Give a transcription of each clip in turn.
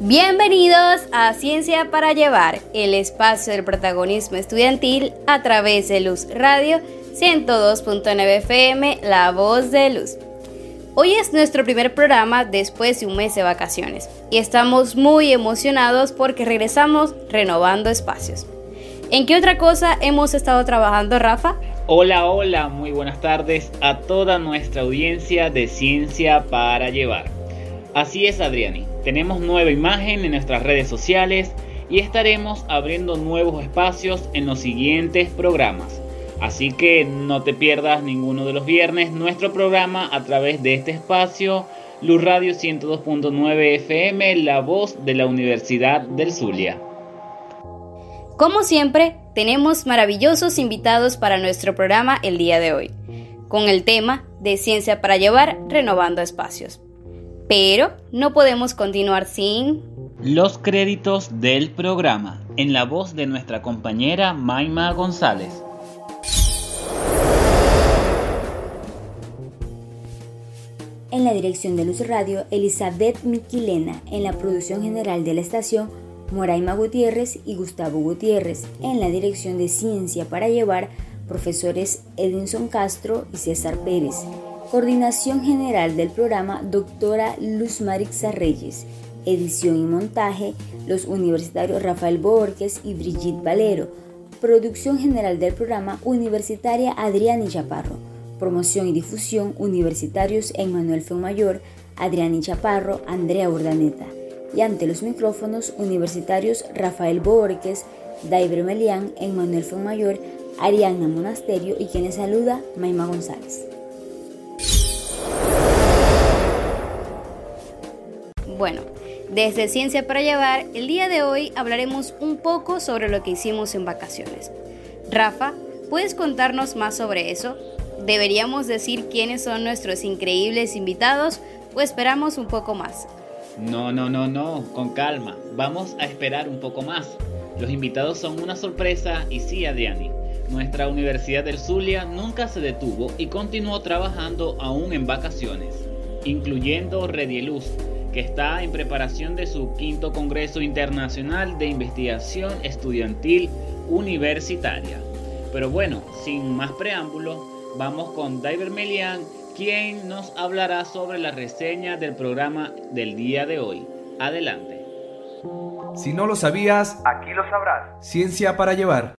Bienvenidos a Ciencia para Llevar, el espacio del protagonismo estudiantil a través de Luz Radio 102.9 FM, La Voz de Luz. Hoy es nuestro primer programa después de un mes de vacaciones y estamos muy emocionados porque regresamos renovando espacios. ¿En qué otra cosa hemos estado trabajando, Rafa? Hola, hola, muy buenas tardes a toda nuestra audiencia de Ciencia para Llevar. Así es, Adriani. Tenemos nueva imagen en nuestras redes sociales y estaremos abriendo nuevos espacios en los siguientes programas. Así que no te pierdas ninguno de los viernes nuestro programa a través de este espacio, Luz Radio 102.9 FM, la voz de la Universidad del Zulia. Como siempre, tenemos maravillosos invitados para nuestro programa el día de hoy, con el tema de Ciencia para Llevar, renovando espacios. Pero no podemos continuar sin... Los créditos del programa, en la voz de nuestra compañera Maima González. En la dirección de Luz Radio, Elizabeth Miquilena. En la producción general de la estación, Moraima Gutiérrez y Gustavo Gutiérrez. En la dirección de Ciencia para Llevar, profesores Edinson Castro y César Pérez. Coordinación general del programa, doctora Luz Marixa Reyes. Edición y montaje, los universitarios Rafael Borges y Brigitte Valero. Producción general del programa, universitaria Adriani Chaparro. Promoción y difusión, universitarios Emmanuel Mayor, Adriani Chaparro, Andrea Urdaneta. Y ante los micrófonos, universitarios Rafael Borges, Daiber Melián, Emmanuel Mayor, Ariana Monasterio y quienes saluda, Maima González. Bueno, desde Ciencia para Llevar, el día de hoy hablaremos un poco sobre lo que hicimos en vacaciones. Rafa, ¿puedes contarnos más sobre eso? ¿Deberíamos decir quiénes son nuestros increíbles invitados o esperamos un poco más? No, no, no, no, con calma. Vamos a esperar un poco más. Los invitados son una sorpresa y sí, Adriani. Nuestra Universidad del Zulia nunca se detuvo y continuó trabajando aún en vacaciones, incluyendo Redieluz, que está en preparación de su quinto Congreso Internacional de Investigación Estudiantil Universitaria. Pero bueno, sin más preámbulo, vamos con Diver Melian, quien nos hablará sobre la reseña del programa del día de hoy. Adelante. Si no lo sabías, aquí lo sabrás. Ciencia para llevar.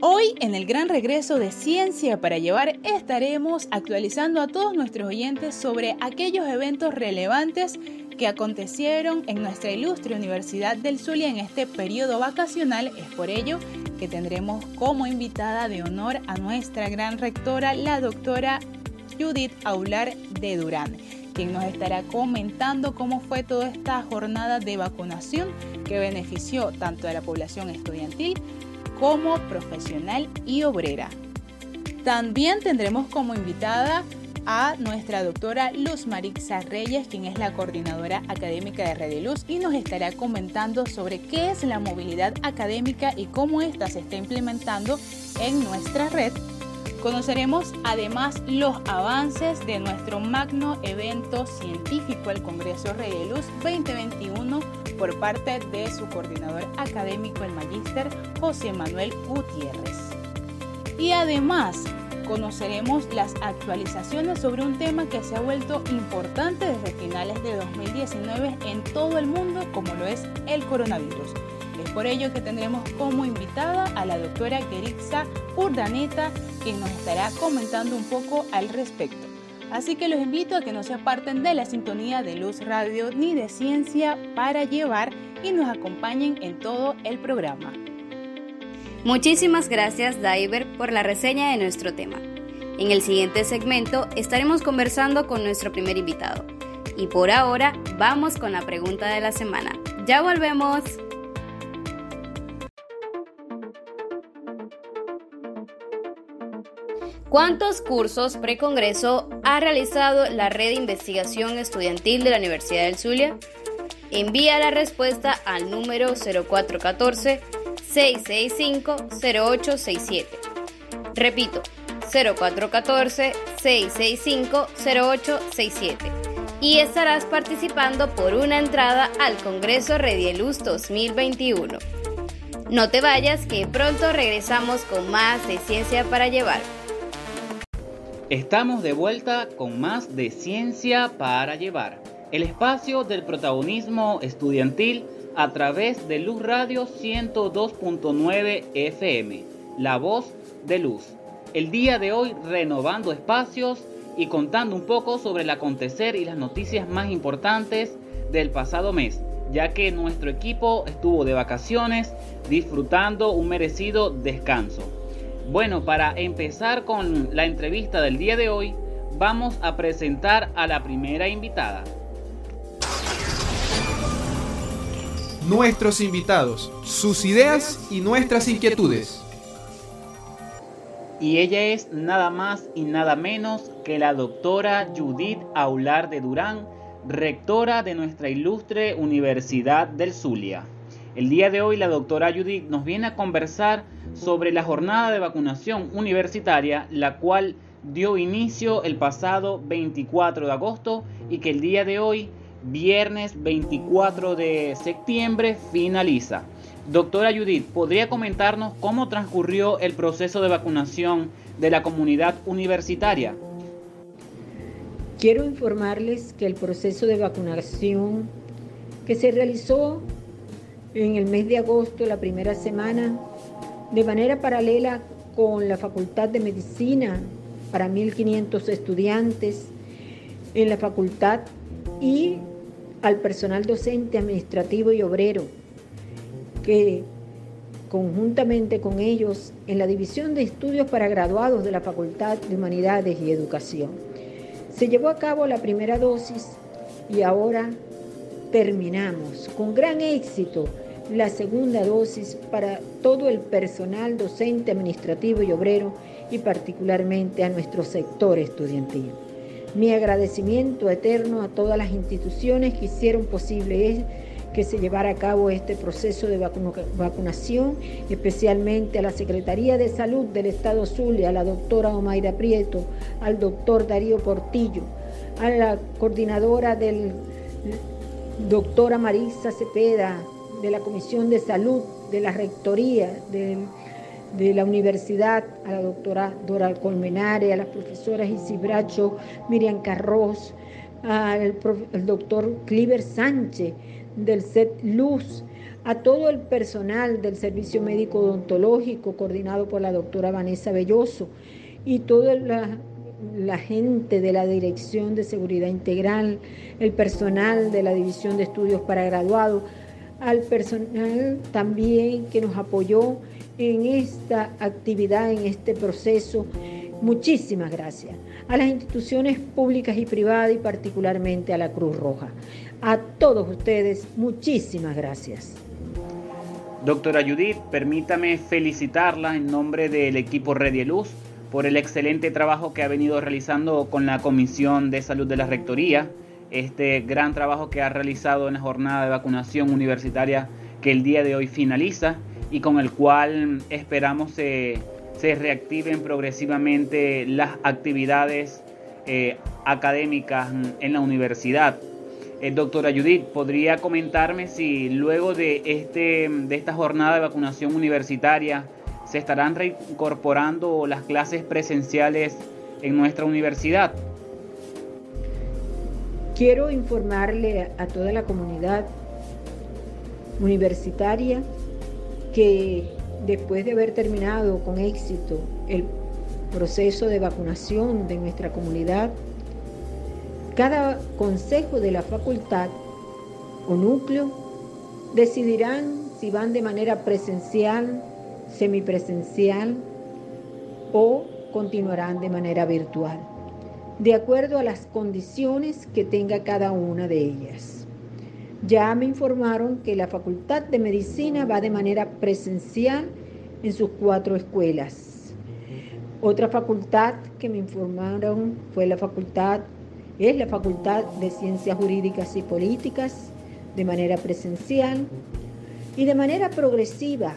Hoy en el gran regreso de Ciencia para Llevar estaremos actualizando a todos nuestros oyentes sobre aquellos eventos relevantes que acontecieron en nuestra ilustre Universidad del Zulia en este periodo vacacional. Es por ello que tendremos como invitada de honor a nuestra gran rectora, la doctora Judith Aular de Durán, quien nos estará comentando cómo fue toda esta jornada de vacunación que benefició tanto a la población estudiantil como profesional y obrera. También tendremos como invitada a nuestra doctora Luz Marixa Reyes, quien es la coordinadora académica de Red Luz y nos estará comentando sobre qué es la movilidad académica y cómo ésta se está implementando en nuestra red. Conoceremos además los avances de nuestro magno evento científico, el Congreso Red Luz 2021 por parte de su coordinador académico, el magíster José Manuel Gutiérrez. Y además conoceremos las actualizaciones sobre un tema que se ha vuelto importante desde finales de 2019 en todo el mundo, como lo es el coronavirus. Por ello que tendremos como invitada a la doctora Gerixa Urdaneta, quien nos estará comentando un poco al respecto. Así que los invito a que no se aparten de la sintonía de Luz Radio ni de Ciencia para llevar y nos acompañen en todo el programa. Muchísimas gracias Diver por la reseña de nuestro tema. En el siguiente segmento estaremos conversando con nuestro primer invitado. Y por ahora vamos con la pregunta de la semana. Ya volvemos. ¿Cuántos cursos precongreso ha realizado la Red de Investigación Estudiantil de la Universidad del Zulia? Envía la respuesta al número 0414-665-0867. Repito, 0414-665-0867. y estarás participando por una entrada al Congreso Redieluz 2021. No te vayas que pronto regresamos con más de Ciencia para Llevar. Estamos de vuelta con más de Ciencia para Llevar, el espacio del protagonismo estudiantil a través de Luz Radio 102.9 FM, la voz de Luz. El día de hoy renovando espacios y contando un poco sobre el acontecer y las noticias más importantes del pasado mes, ya que nuestro equipo estuvo de vacaciones disfrutando un merecido descanso. Bueno, para empezar con la entrevista del día de hoy, vamos a presentar a la primera invitada. Nuestros invitados, sus ideas y nuestras inquietudes y ella es nada más y nada menos que la doctora Judith Aular de Durán, rectora de nuestra ilustre Universidad del Zulia. El día de hoy la doctora Judith nos viene a conversar sobre la jornada de vacunación universitaria, la cual dio inicio el pasado 24 de agosto y que el día de hoy, viernes 24 de septiembre, finaliza. Doctora Judith, ¿podría comentarnos cómo transcurrió el proceso de vacunación de la comunidad universitaria? Quiero informarles que el proceso de vacunación que se realizó en el mes de agosto, la primera semana, de manera paralela con la Facultad de Medicina para 1.500 estudiantes en la facultad y al personal docente, administrativo y obrero que conjuntamente con ellos en la División de Estudios para Graduados de la Facultad de Humanidades y Educación. Se llevó a cabo la primera dosis y ahora terminamos con gran éxito la segunda dosis para todo el personal docente, administrativo y obrero y particularmente a nuestro sector estudiantil. Mi agradecimiento eterno a todas las instituciones que hicieron posible que se llevara a cabo este proceso de vacunación, especialmente a la Secretaría de Salud del Estado Zulia, a la doctora Omaira Prieto, al doctor Darío Portillo, a la coordinadora del doctora Marisa Cepeda, de la Comisión de Salud, de la Rectoría, de, la Universidad, a la doctora Dora Colmenare, a las profesoras Isibracho, Miriam Carros, al, doctor Cliver Sánchez, del SET Luz, a todo el personal del Servicio Médico Odontológico coordinado por la doctora Vanessa Belloso y toda la, gente de la Dirección de Seguridad Integral, el personal de la División de Estudios para Graduados, al personal también que nos apoyó en esta actividad, en este proceso. Muchísimas gracias. A las instituciones públicas y privadas y particularmente a la Cruz Roja. A todos ustedes, muchísimas gracias. Doctora Judith, permítame felicitarla en nombre del equipo Redieluz por el excelente trabajo que ha venido realizando con la Comisión de Salud de la Rectoría, este gran trabajo que ha realizado en la jornada de vacunación universitaria que el día de hoy finaliza y con el cual esperamos se, se reactiven progresivamente las actividades eh, académicas en la universidad. Eh, doctora Judith, ¿podría comentarme si luego de, este, de esta jornada de vacunación universitaria se estarán reincorporando las clases presenciales en nuestra universidad? Quiero informarle a toda la comunidad universitaria que después de haber terminado con éxito el proceso de vacunación de nuestra comunidad, cada consejo de la facultad o núcleo decidirán si van de manera presencial, semipresencial o continuarán de manera virtual, de acuerdo a las condiciones que tenga cada una de ellas. Ya me informaron que la Facultad de Medicina va de manera presencial en sus cuatro escuelas. Otra facultad que me informaron fue la Facultad es la Facultad de Ciencias Jurídicas y Políticas de manera presencial y de manera progresiva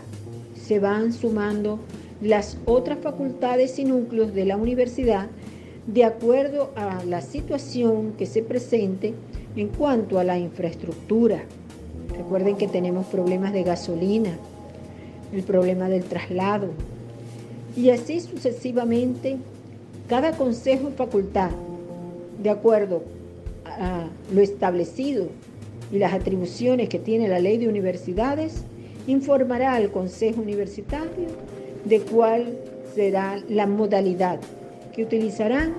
se van sumando las otras facultades y núcleos de la universidad de acuerdo a la situación que se presente en cuanto a la infraestructura. Recuerden que tenemos problemas de gasolina, el problema del traslado y así sucesivamente cada consejo y facultad, de acuerdo a lo establecido y las atribuciones que tiene la ley de universidades, informará al Consejo Universitario de cuál será la modalidad que utilizarán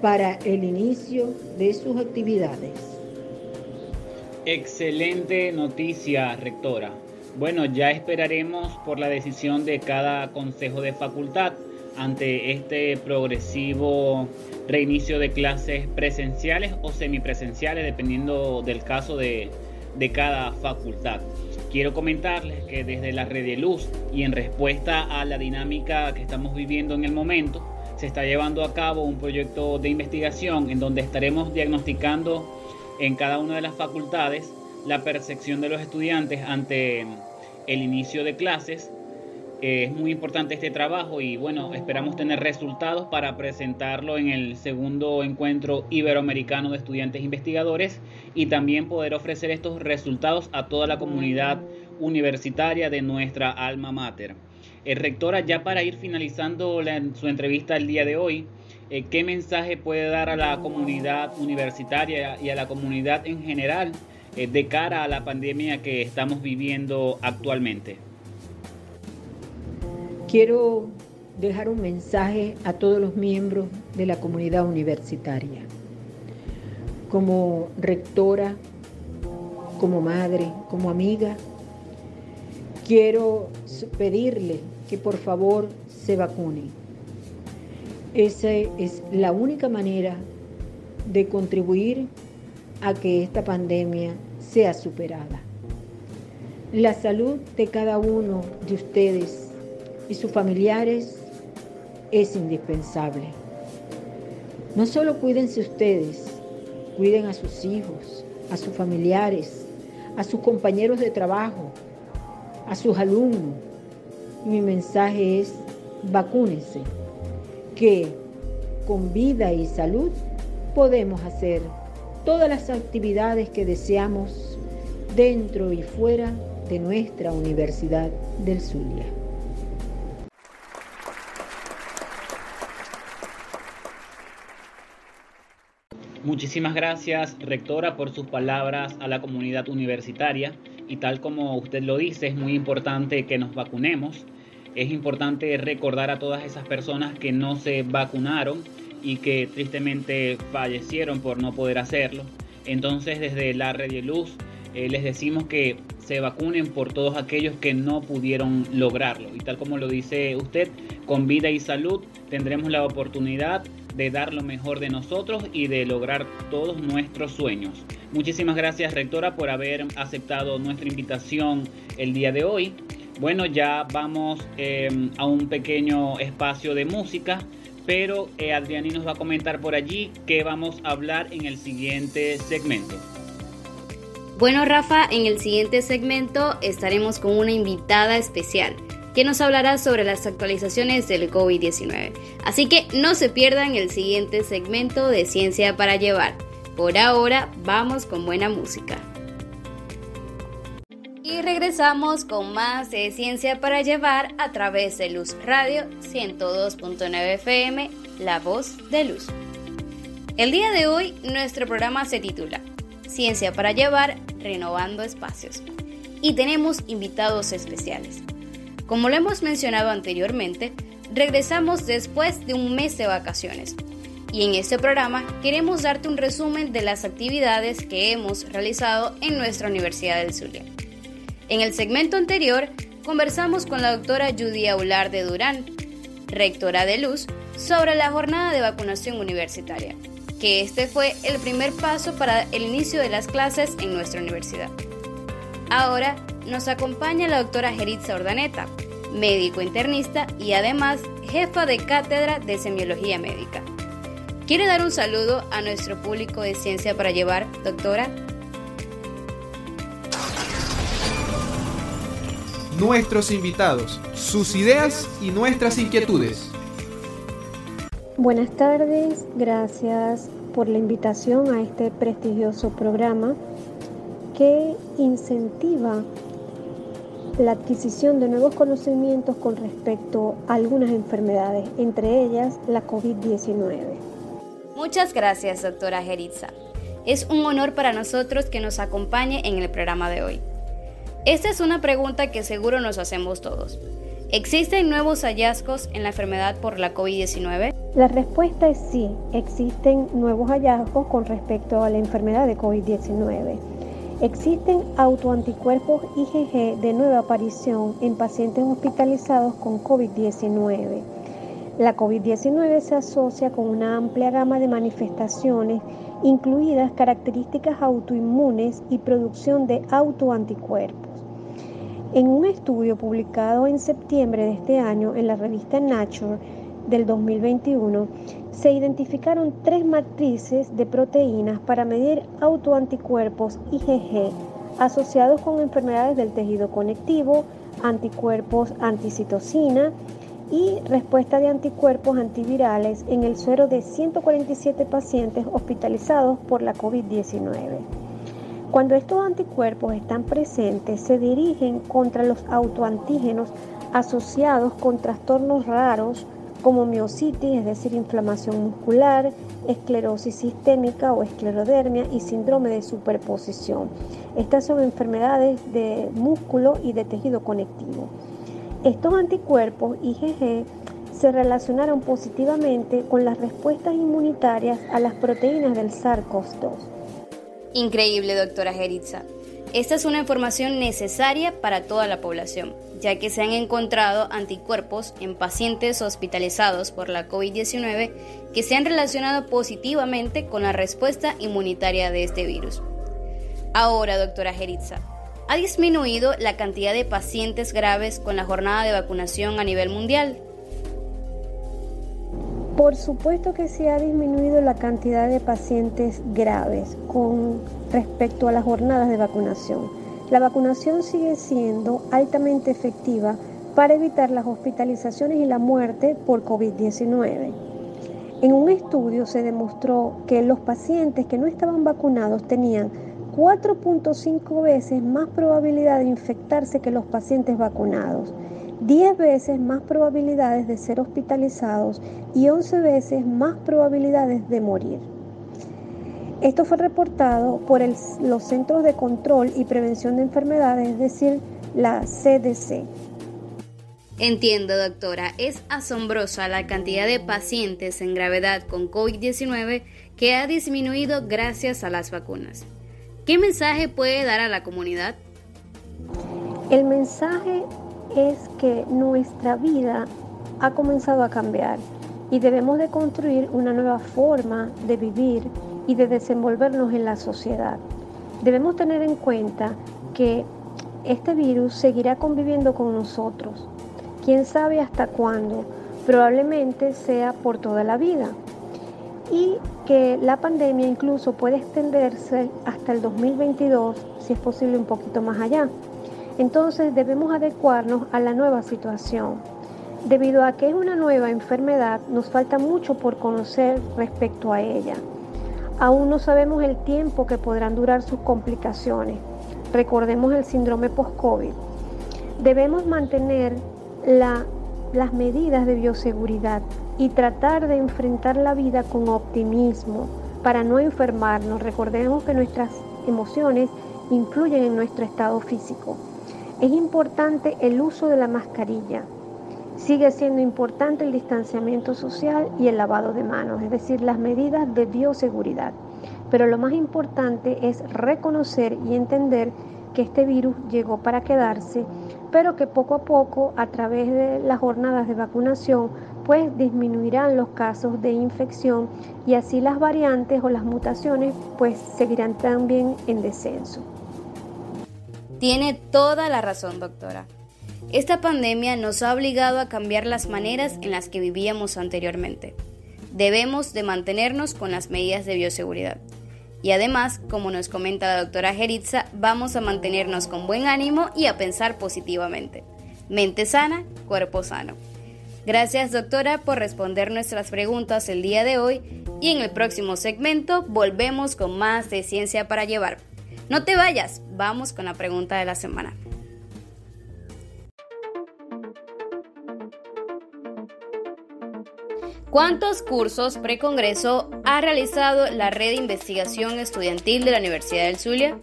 para el inicio de sus actividades. Excelente noticia, rectora. Bueno, ya esperaremos por la decisión de cada consejo de facultad ante este progresivo reinicio de clases presenciales o semipresenciales, dependiendo del caso de, de cada facultad. Quiero comentarles que desde la red de luz y en respuesta a la dinámica que estamos viviendo en el momento, se está llevando a cabo un proyecto de investigación en donde estaremos diagnosticando en cada una de las facultades la percepción de los estudiantes ante el inicio de clases. Es muy importante este trabajo y bueno, esperamos tener resultados para presentarlo en el segundo encuentro iberoamericano de estudiantes investigadores y también poder ofrecer estos resultados a toda la comunidad universitaria de nuestra alma mater. Eh, rectora, ya para ir finalizando su entrevista el día de hoy, eh, ¿qué mensaje puede dar a la comunidad universitaria y a la comunidad en general eh, de cara a la pandemia que estamos viviendo actualmente? Quiero dejar un mensaje a todos los miembros de la comunidad universitaria como rectora, como madre, como amiga, quiero pedirle que por favor se vacunen. Esa es la única manera de contribuir a que esta pandemia sea superada. La salud de cada uno de ustedes y sus familiares es indispensable. No solo cuídense ustedes, Cuiden a sus hijos, a sus familiares, a sus compañeros de trabajo, a sus alumnos. Mi mensaje es, vacúnense, que con vida y salud podemos hacer todas las actividades que deseamos dentro y fuera de nuestra Universidad del Zulia. Muchísimas gracias, rectora, por sus palabras a la comunidad universitaria. Y tal como usted lo dice, es muy importante que nos vacunemos. Es importante recordar a todas esas personas que no se vacunaron y que tristemente fallecieron por no poder hacerlo. Entonces, desde la Red de Luz eh, les decimos que se vacunen por todos aquellos que no pudieron lograrlo. Y tal como lo dice usted, con vida y salud tendremos la oportunidad de dar lo mejor de nosotros y de lograr todos nuestros sueños. Muchísimas gracias, rectora, por haber aceptado nuestra invitación el día de hoy. Bueno, ya vamos em, a un pequeño espacio de música, pero eh, Adriani nos va a comentar por allí qué vamos a hablar en el siguiente segmento. Bueno, Rafa, en el siguiente segmento estaremos con una invitada especial que nos hablará sobre las actualizaciones del COVID-19. Así que no se pierdan el siguiente segmento de Ciencia para Llevar. Por ahora, vamos con buena música. Y regresamos con más de Ciencia para Llevar a través de Luz Radio 102.9 FM, La Voz de Luz. El día de hoy nuestro programa se titula Ciencia para Llevar, Renovando Espacios. Y tenemos invitados especiales. Como lo hemos mencionado anteriormente, regresamos después de un mes de vacaciones. Y en este programa queremos darte un resumen de las actividades que hemos realizado en nuestra Universidad del Zulia. En el segmento anterior conversamos con la doctora Judy Aular de Durán, rectora de Luz, sobre la jornada de vacunación universitaria, que este fue el primer paso para el inicio de las clases en nuestra universidad. Ahora nos acompaña la doctora Geritza Ordaneta, médico internista y además jefa de cátedra de semiología médica. ¿Quiere dar un saludo a nuestro público de Ciencia para Llevar, doctora? Nuestros invitados, sus ideas y nuestras inquietudes. Buenas tardes, gracias por la invitación a este prestigioso programa que incentiva la adquisición de nuevos conocimientos con respecto a algunas enfermedades, entre ellas la COVID-19. Muchas gracias, doctora Geritza. Es un honor para nosotros que nos acompañe en el programa de hoy. Esta es una pregunta que seguro nos hacemos todos. ¿Existen nuevos hallazgos en la enfermedad por la COVID-19? La respuesta es sí, existen nuevos hallazgos con respecto a la enfermedad de COVID-19. Existen autoanticuerpos IgG de nueva aparición en pacientes hospitalizados con COVID-19. La COVID-19 se asocia con una amplia gama de manifestaciones, incluidas características autoinmunes y producción de autoanticuerpos. En un estudio publicado en septiembre de este año en la revista Nature del 2021, se identificaron tres matrices de proteínas para medir autoanticuerpos IgG asociados con enfermedades del tejido conectivo, anticuerpos anticitocina y respuesta de anticuerpos antivirales en el suero de 147 pacientes hospitalizados por la COVID-19. Cuando estos anticuerpos están presentes, se dirigen contra los autoantígenos asociados con trastornos raros como miocitis, es decir, inflamación muscular, esclerosis sistémica o esclerodermia y síndrome de superposición. Estas son enfermedades de músculo y de tejido conectivo. Estos anticuerpos IgG se relacionaron positivamente con las respuestas inmunitarias a las proteínas del SARS-CoV-2. Increíble, doctora Geritza. Esta es una información necesaria para toda la población, ya que se han encontrado anticuerpos en pacientes hospitalizados por la COVID-19 que se han relacionado positivamente con la respuesta inmunitaria de este virus. Ahora, doctora Geritza, ¿ha disminuido la cantidad de pacientes graves con la jornada de vacunación a nivel mundial? Por supuesto que se ha disminuido la cantidad de pacientes graves con respecto a las jornadas de vacunación. La vacunación sigue siendo altamente efectiva para evitar las hospitalizaciones y la muerte por COVID-19. En un estudio se demostró que los pacientes que no estaban vacunados tenían 4.5 veces más probabilidad de infectarse que los pacientes vacunados 10 veces más probabilidades de ser hospitalizados y 11 veces más probabilidades de morir. Esto fue reportado por los Centros de Control y Prevención de Enfermedades, es decir, la CDC. Entiendo, doctora. Es asombrosa la cantidad de pacientes en gravedad con COVID-19 que ha disminuido gracias a las vacunas. ¿Qué mensaje puede dar a la comunidad? El mensaje es que nuestra vida ha comenzado a cambiar y debemos de construir una nueva forma de vivir y de desenvolvernos en la sociedad. Debemos tener en cuenta que este virus seguirá conviviendo con nosotros. Quién sabe hasta cuándo, probablemente sea por toda la vida. Y que la pandemia incluso puede extenderse hasta el 2022, si es posible un poquito más allá. Entonces debemos adecuarnos a la nueva situación. Debido a que es una nueva enfermedad, nos falta mucho por conocer respecto a ella. Aún no sabemos el tiempo que podrán durar sus complicaciones. Recordemos el síndrome post-COVID. Debemos mantener las medidas de bioseguridad y tratar de enfrentar la vida con optimismo para no enfermarnos. Recordemos que nuestras emociones influyen en nuestro estado físico. Es importante el uso de la mascarilla. Sigue siendo importante el distanciamiento social y el lavado de manos, es decir, las medidas de bioseguridad. Pero lo más importante es reconocer y entender que este virus llegó para quedarse, pero que poco a poco, a través de las jornadas de vacunación, pues disminuirán los casos de infección y así las variantes o las mutaciones pues seguirán también en descenso. Tiene toda la razón, doctora. Esta pandemia nos ha obligado a cambiar las maneras en las que vivíamos anteriormente. Debemos de mantenernos con las medidas de bioseguridad. Y además, como nos comenta la doctora Geritza, vamos a mantenernos con buen ánimo y a pensar positivamente. Mente sana, cuerpo sano. Gracias doctora por responder nuestras preguntas el día de hoy y en el próximo segmento volvemos con más de ciencia para llevar. No te vayas, vamos con la pregunta de la semana. ¿Cuántos cursos precongreso ha realizado la red de investigación estudiantil de la Universidad del Zulia?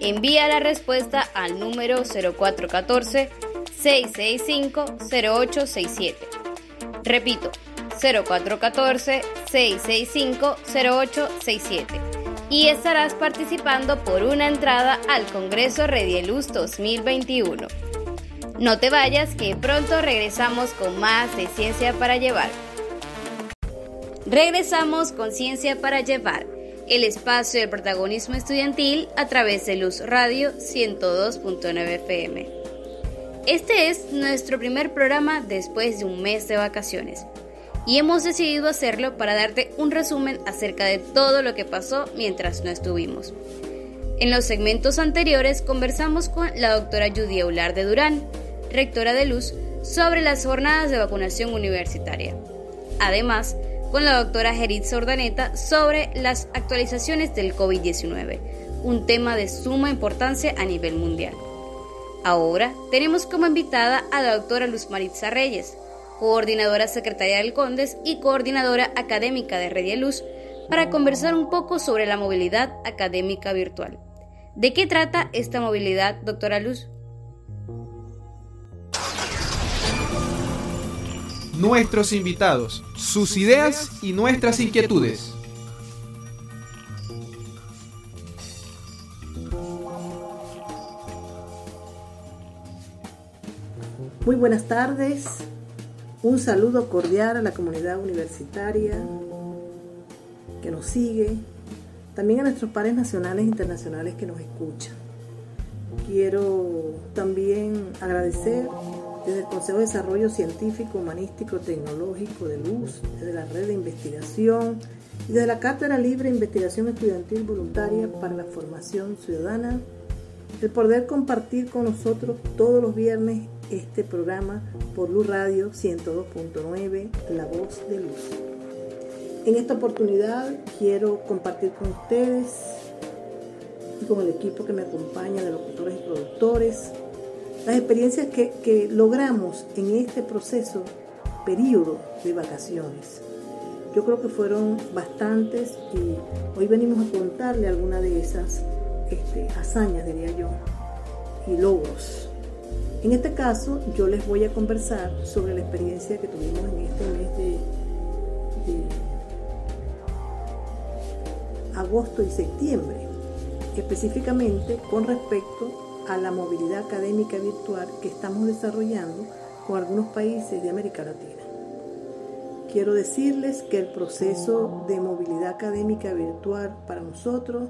Envía la respuesta al número 0414-665-0867. Repito, 0414-665-0867. Y estarás participando por una entrada al Congreso Redieluz 2021. No te vayas que pronto regresamos con más de Ciencia para Llevar. Regresamos con Ciencia para Llevar, el espacio del protagonismo estudiantil a través de Luz Radio 102.9 FM. Este es nuestro primer programa después de un mes de vacaciones y hemos decidido hacerlo para darte un resumen acerca de todo lo que pasó mientras no estuvimos. En los segmentos anteriores conversamos con la doctora Judy Ular de Durán, rectora de Luz, sobre las jornadas de vacunación universitaria. Además, con la doctora Gerit Sordaneta sobre las actualizaciones del COVID-19, un tema de suma importancia a nivel mundial. Ahora tenemos como invitada a la doctora Luz Maritza Reyes, coordinadora secretaria del CONDES y coordinadora académica de Redia Luz, para conversar un poco sobre la movilidad académica virtual. ¿De qué trata esta movilidad, doctora Luz? nuestros invitados, sus ideas y nuestras inquietudes. Muy buenas tardes, un saludo cordial a la comunidad universitaria que nos sigue, también a nuestros pares nacionales e internacionales que nos escuchan. Quiero también agradecer desde el Consejo de Desarrollo Científico, Humanístico, Tecnológico de Luz, desde la Red de Investigación y desde la Cátedra Libre de Investigación Estudiantil Voluntaria para la Formación Ciudadana, el poder compartir con nosotros todos los viernes este programa por Luz Radio 102.9, La Voz de Luz. En esta oportunidad quiero compartir con ustedes y con el equipo que me acompaña de locutores y productores las experiencias que, logramos en este proceso, periodo de vacaciones. Yo creo que fueron bastantes y hoy venimos a contarle algunas de esas este, hazañas, diría yo, y logros. En este caso, yo les voy a conversar sobre la experiencia que tuvimos en este mes de, agosto y septiembre, específicamente con respecto a la movilidad académica virtual que estamos desarrollando con algunos países de América Latina. Quiero decirles que el proceso de movilidad académica virtual para nosotros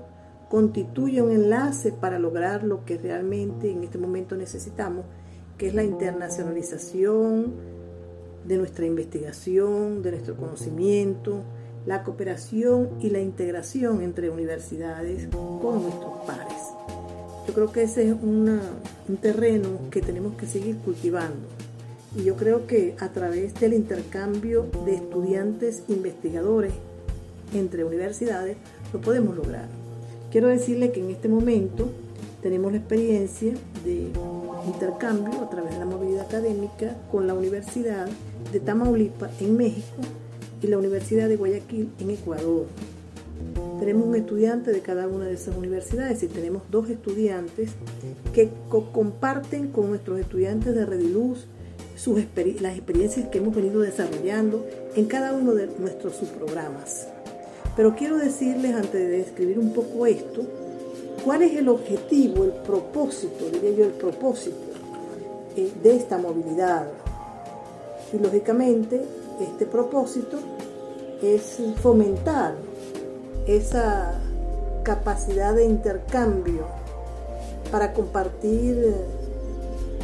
constituye un enlace para lograr lo que realmente en este momento necesitamos, que es la internacionalización de nuestra investigación, de nuestro conocimiento, la cooperación y la integración entre universidades con nuestros pares. Yo creo que ese es un terreno que tenemos que seguir cultivando. Y yo creo que a través del intercambio de estudiantes investigadores entre universidades lo podemos lograr. Quiero decirle que en este momento tenemos la experiencia de intercambio a través de la movilidad académica con la Universidad de Tamaulipas en México y la Universidad de Guayaquil en Ecuador. Tenemos un estudiante de cada una de esas universidades y tenemos dos estudiantes que comparten con nuestros estudiantes de Rediluz sus las experiencias que hemos venido desarrollando en cada uno de nuestros subprogramas. Pero quiero decirles, antes de describir un poco esto, cuál es el objetivo, el propósito, diría yo, el propósito eh, de esta movilidad. Y lógicamente, este propósito es fomentar esa capacidad de intercambio para compartir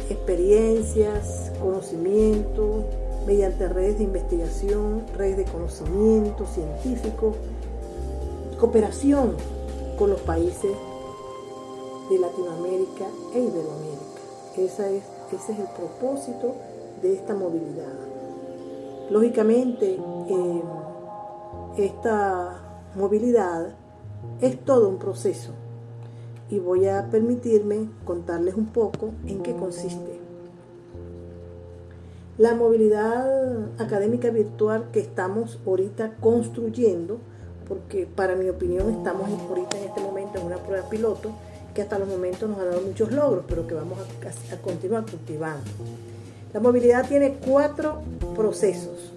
experiencias, conocimiento, mediante redes de investigación, redes de conocimiento científico, cooperación con los países de Latinoamérica e Iberoamérica. es, ese es el propósito de esta movilidad. Lógicamente, eh, esta movilidad es todo un proceso y voy a permitirme contarles un poco en qué consiste. La movilidad académica virtual que estamos ahorita construyendo, porque para mi opinión estamos ahorita en este momento en una prueba piloto hasta los momentos nos ha dado muchos logros, pero que vamos a, a continuar cultivando. La movilidad tiene cuatro procesos.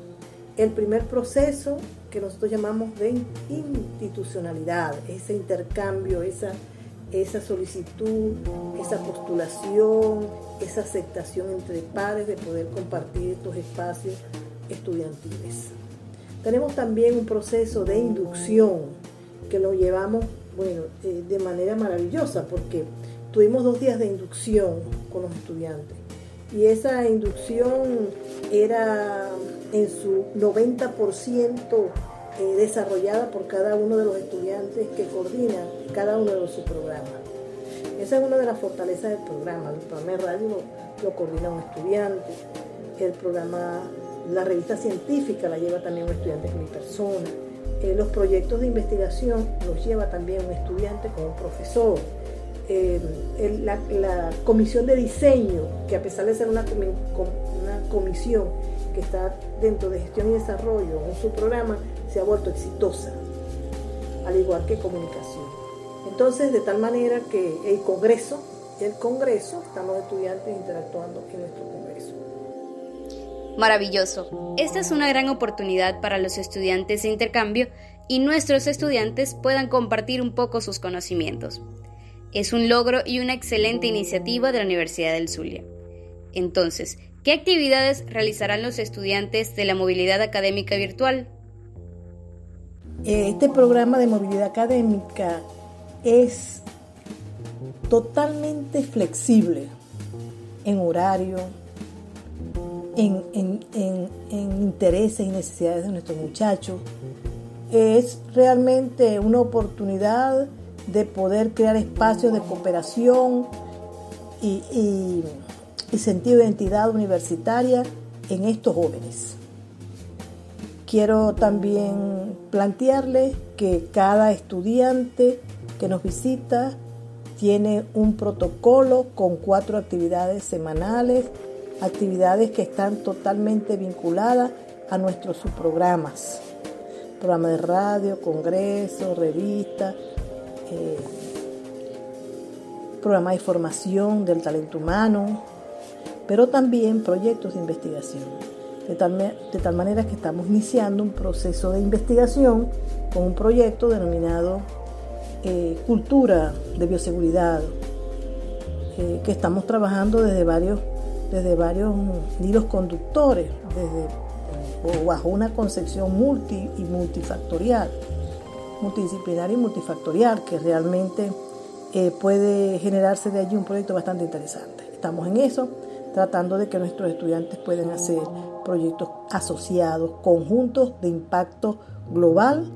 El primer proceso que nosotros llamamos de institucionalidad, ese intercambio, esa, esa solicitud, esa postulación, esa aceptación entre pares de poder compartir estos espacios estudiantiles. Tenemos también un proceso de inducción que lo llevamos, bueno, eh, de manera maravillosa porque tuvimos dos días de inducción con los estudiantes y esa inducción era en su 90% eh, desarrollada por cada uno de los estudiantes que coordinan cada uno de sus programas. Esa es una de las fortalezas del programa. El programa de radio lo, coordina un estudiante, el programa, la revista científica la lleva también un estudiante que mi persona, eh, los proyectos de investigación los lleva también un estudiante con un profesor. Eh, la, comisión de diseño, que a pesar de ser una, una comisión que está dentro de gestión y desarrollo en su programa, se ha vuelto exitosa, al igual que comunicación. Entonces, de tal manera que el Congreso, el Congreso, están los estudiantes interactuando en nuestro Congreso. Maravilloso. Esta es una gran oportunidad para los estudiantes de intercambio y nuestros estudiantes puedan compartir un poco sus conocimientos. Es un logro y una excelente iniciativa de la Universidad del Zulia. Entonces, ¿qué actividades realizarán los estudiantes de la movilidad académica virtual? Este programa de movilidad académica es totalmente flexible en horario, en, intereses y necesidades de nuestros muchachos. Es realmente una oportunidad de poder crear espacios de cooperación y, y sentido de identidad universitaria en estos jóvenes. Quiero también plantearles que cada estudiante que nos visita tiene un protocolo con cuatro actividades semanales, actividades que están totalmente vinculadas a nuestros subprogramas, programa de radio, congreso, revista, eh, programa de formación del talento humano, pero también proyectos de investigación. De tal, manera que estamos iniciando un proceso de investigación con un proyecto denominado eh, Cultura de Bioseguridad, eh, que estamos trabajando desde varios, desde varios hilos conductores, desde, bajo una concepción multi y multifactorial, multidisciplinaria y multifactorial, que realmente eh, puede generarse de allí un proyecto bastante interesante. Estamos en eso tratando de que nuestros estudiantes puedan hacer proyectos asociados, conjuntos de impacto global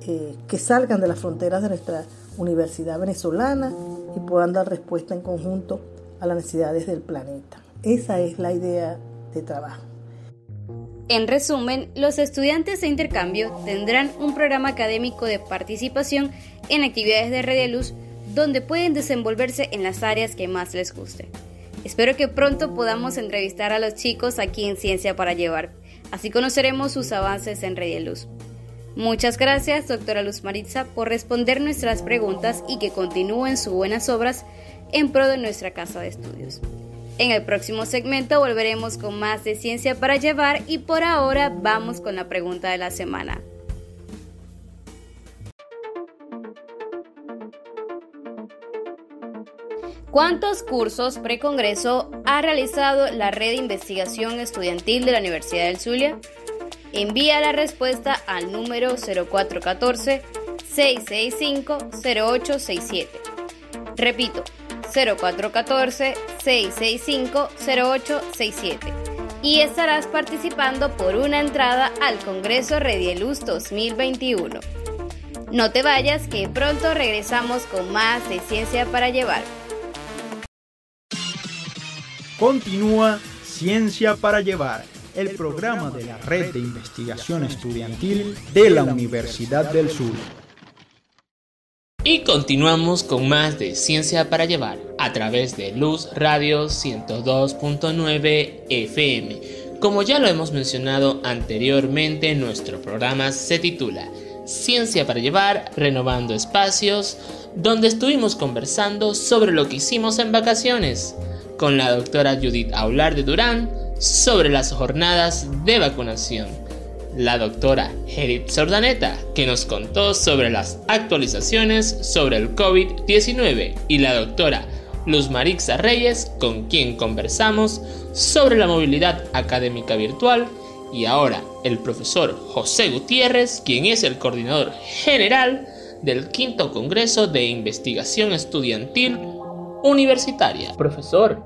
eh, que salgan de las fronteras de nuestra universidad venezolana y puedan dar respuesta en conjunto a las necesidades del planeta. Esa es la idea de trabajo. En resumen, los estudiantes de intercambio tendrán un programa académico de participación en actividades de Red de Luz donde pueden desenvolverse en las áreas que más les guste. Espero que pronto podamos entrevistar a los chicos aquí en Ciencia para Llevar. Así conoceremos sus avances en Red Luz. Muchas gracias, doctora Luz Maritza, por responder nuestras preguntas y que continúen sus buenas obras en pro de nuestra casa de estudios. En el próximo segmento volveremos con más de Ciencia para Llevar y por ahora vamos con la pregunta de la semana. ¿Cuántos cursos precongreso ha realizado la red de investigación estudiantil de la Universidad del Zulia? Envía la respuesta al número 0414-665-0867. Repito, 0414-665-0867. Y estarás participando por una entrada al Congreso Redieluz 2021. No te vayas que pronto regresamos con más de Ciencia para Llevar. Continúa Ciencia para Llevar el programa de la Red de Investigación Estudiantil de la Universidad del Sur. Y continuamos con más de Ciencia para Llevar a través de Luz Radio 102.9 FM. Como ya lo hemos mencionado anteriormente, nuestro programa se titula Ciencia para Llevar, Renovando Espacios, donde estuvimos conversando sobre lo que hicimos en vacaciones con la doctora Judith Aular de Durán sobre las jornadas de vacunación. La doctora Edith Sordaneta, que nos contó sobre las actualizaciones sobre el COVID-19, y la doctora Luz Marixa Reyes, con quien conversamos sobre la movilidad académica virtual, y ahora el profesor José Gutiérrez, quien es el coordinador general del quinto Congreso de Investigación Estudiantil Universitaria. Profesor,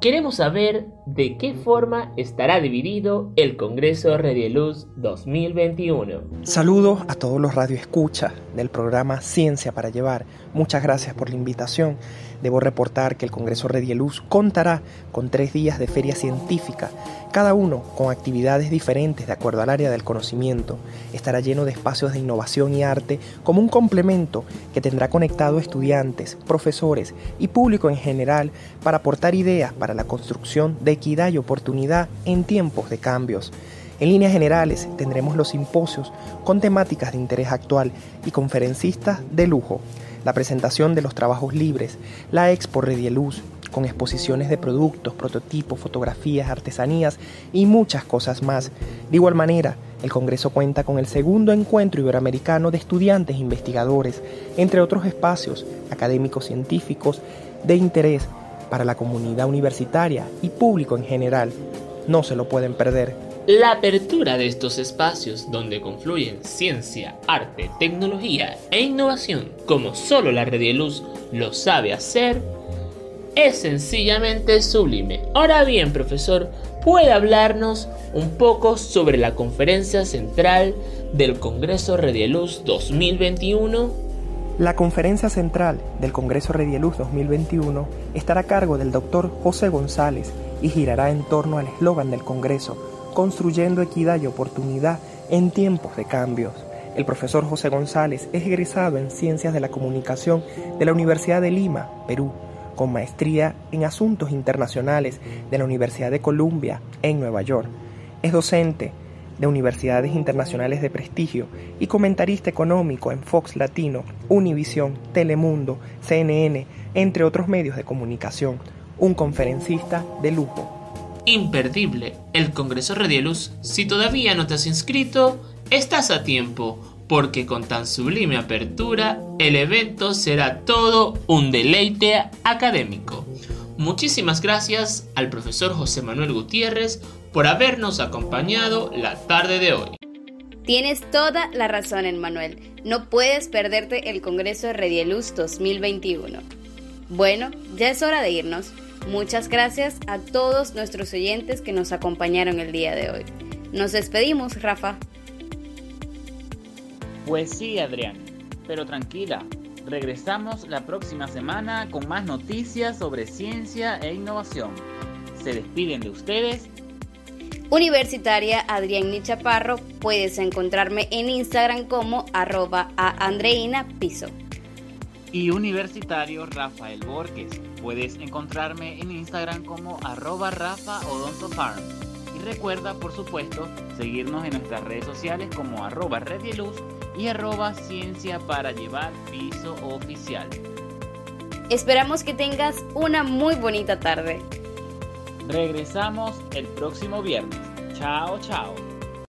Queremos saber de qué forma estará dividido el Congreso Radieluz 2021. Saludos a todos los radioescuchas del programa Ciencia para Llevar. Muchas gracias por la invitación. Debo reportar que el Congreso Redieluz contará con tres días de feria científica, cada uno con actividades diferentes de acuerdo al área del conocimiento. Estará lleno de espacios de innovación y arte como un complemento que tendrá conectado estudiantes, profesores y público en general para aportar ideas para la construcción de equidad y oportunidad en tiempos de cambios. En líneas generales tendremos los simposios con temáticas de interés actual y conferencistas de lujo la presentación de los trabajos libres, la Expo Redieluz, con exposiciones de productos, prototipos, fotografías, artesanías y muchas cosas más. De igual manera, el Congreso cuenta con el segundo encuentro iberoamericano de estudiantes e investigadores, entre otros espacios académicos científicos de interés para la comunidad universitaria y público en general. No se lo pueden perder. La apertura de estos espacios donde confluyen ciencia, arte, tecnología e innovación, como solo la Red de Luz lo sabe hacer, es sencillamente sublime. Ahora bien, profesor, ¿puede hablarnos un poco sobre la conferencia central del Congreso Redieluz 2021? La conferencia central del Congreso Redieluz 2021 estará a cargo del doctor José González y girará en torno al eslogan del Congreso construyendo equidad y oportunidad en tiempos de cambios. El profesor José González es egresado en Ciencias de la Comunicación de la Universidad de Lima, Perú, con maestría en Asuntos Internacionales de la Universidad de Columbia en Nueva York. Es docente de universidades internacionales de prestigio y comentarista económico en Fox Latino, Univisión, Telemundo, CNN, entre otros medios de comunicación. Un conferencista de lujo imperdible el Congreso Redieluz. Si todavía no te has inscrito, estás a tiempo, porque con tan sublime apertura, el evento será todo un deleite académico. Muchísimas gracias al profesor José Manuel Gutiérrez por habernos acompañado la tarde de hoy. Tienes toda la razón, Manuel. No puedes perderte el Congreso Redieluz 2021. Bueno, ya es hora de irnos. Muchas gracias a todos nuestros oyentes que nos acompañaron el día de hoy. Nos despedimos, Rafa. Pues sí, Adrián, pero tranquila, regresamos la próxima semana con más noticias sobre ciencia e innovación. Se despiden de ustedes. Universitaria Adrián Nichaparro, puedes encontrarme en Instagram como arroba a Andreina Piso y universitario Rafael Borges. Puedes encontrarme en Instagram como arroba Rafa. Y recuerda, por supuesto, seguirnos en nuestras redes sociales como arroba Red Luz y arroba Ciencia para Llevar Piso Oficial. Esperamos que tengas una muy bonita tarde. Regresamos el próximo viernes. Chao, chao.